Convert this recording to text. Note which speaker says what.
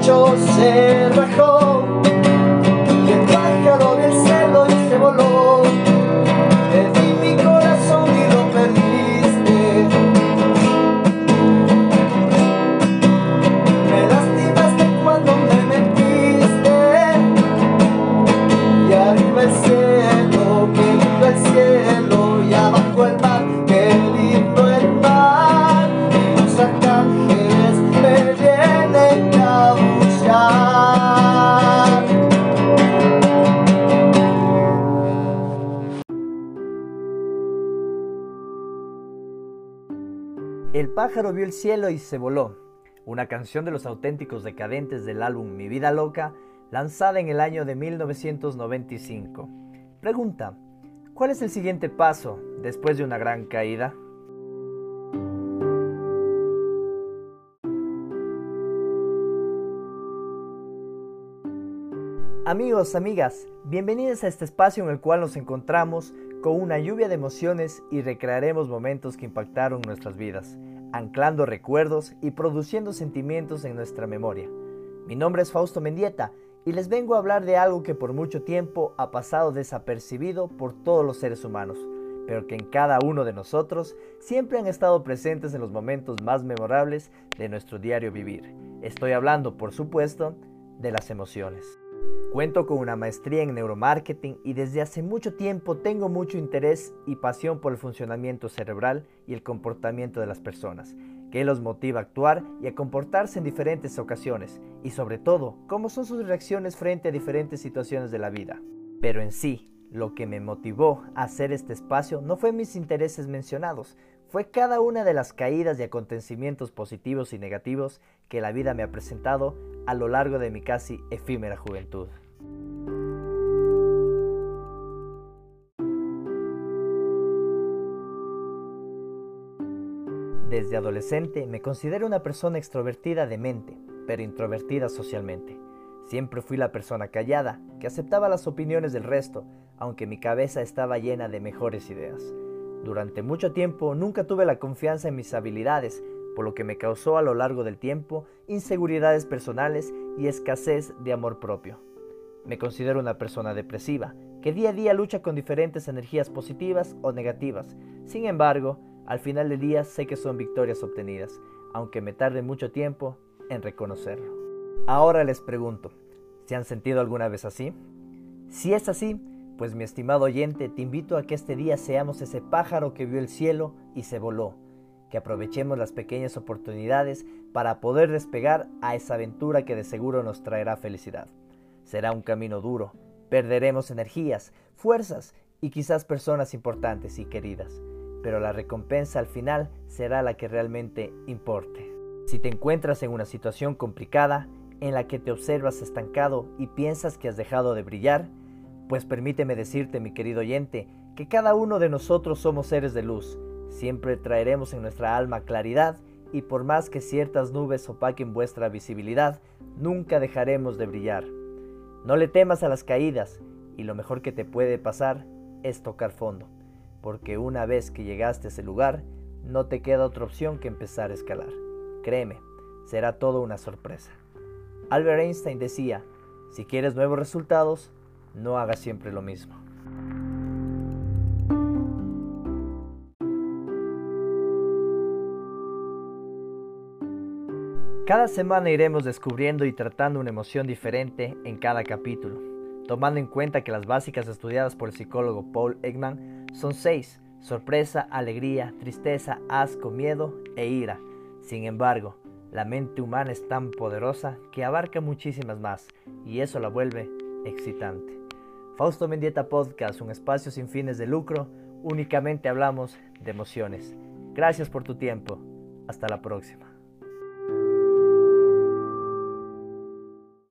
Speaker 1: techo se
Speaker 2: El pájaro vio el cielo y se voló, una canción de los auténticos decadentes del álbum Mi vida loca, lanzada en el año de 1995. Pregunta, ¿cuál es el siguiente paso después de una gran caída? Amigos, amigas, bienvenidos a este espacio en el cual nos encontramos con una lluvia de emociones y recrearemos momentos que impactaron nuestras vidas, anclando recuerdos y produciendo sentimientos en nuestra memoria. Mi nombre es Fausto Mendieta y les vengo a hablar de algo que por mucho tiempo ha pasado desapercibido por todos los seres humanos, pero que en cada uno de nosotros siempre han estado presentes en los momentos más memorables de nuestro diario vivir. Estoy hablando, por supuesto, de las emociones. Cuento con una maestría en neuromarketing y desde hace mucho tiempo tengo mucho interés y pasión por el funcionamiento cerebral y el comportamiento de las personas, que los motiva a actuar y a comportarse en diferentes ocasiones, y sobre todo, cómo son sus reacciones frente a diferentes situaciones de la vida. Pero en sí, lo que me motivó a hacer este espacio no fue mis intereses mencionados, fue cada una de las caídas y acontecimientos positivos y negativos que la vida me ha presentado a lo largo de mi casi efímera juventud. Desde adolescente me considero una persona extrovertida de mente, pero introvertida socialmente. Siempre fui la persona callada, que aceptaba las opiniones del resto, aunque mi cabeza estaba llena de mejores ideas. Durante mucho tiempo nunca tuve la confianza en mis habilidades, por lo que me causó a lo largo del tiempo inseguridades personales y escasez de amor propio. Me considero una persona depresiva, que día a día lucha con diferentes energías positivas o negativas. Sin embargo, al final del día sé que son victorias obtenidas, aunque me tarde mucho tiempo en reconocerlo. Ahora les pregunto, ¿se han sentido alguna vez así? Si es así, pues mi estimado oyente, te invito a que este día seamos ese pájaro que vio el cielo y se voló, que aprovechemos las pequeñas oportunidades para poder despegar a esa aventura que de seguro nos traerá felicidad. Será un camino duro, perderemos energías, fuerzas y quizás personas importantes y queridas, pero la recompensa al final será la que realmente importe. Si te encuentras en una situación complicada, en la que te observas estancado y piensas que has dejado de brillar, pues permíteme decirte, mi querido oyente, que cada uno de nosotros somos seres de luz, siempre traeremos en nuestra alma claridad y por más que ciertas nubes opaquen vuestra visibilidad, nunca dejaremos de brillar. No le temas a las caídas y lo mejor que te puede pasar es tocar fondo, porque una vez que llegaste a ese lugar, no te queda otra opción que empezar a escalar. Créeme, será todo una sorpresa. Albert Einstein decía, si quieres nuevos resultados, no hagas siempre lo mismo. Cada semana iremos descubriendo y tratando una emoción diferente en cada capítulo, tomando en cuenta que las básicas estudiadas por el psicólogo Paul Ekman son seis, sorpresa, alegría, tristeza, asco, miedo e ira. Sin embargo, la mente humana es tan poderosa que abarca muchísimas más y eso la vuelve excitante. Fausto Mendieta Podcast, un espacio sin fines de lucro, únicamente hablamos de emociones. Gracias por tu tiempo. Hasta la próxima.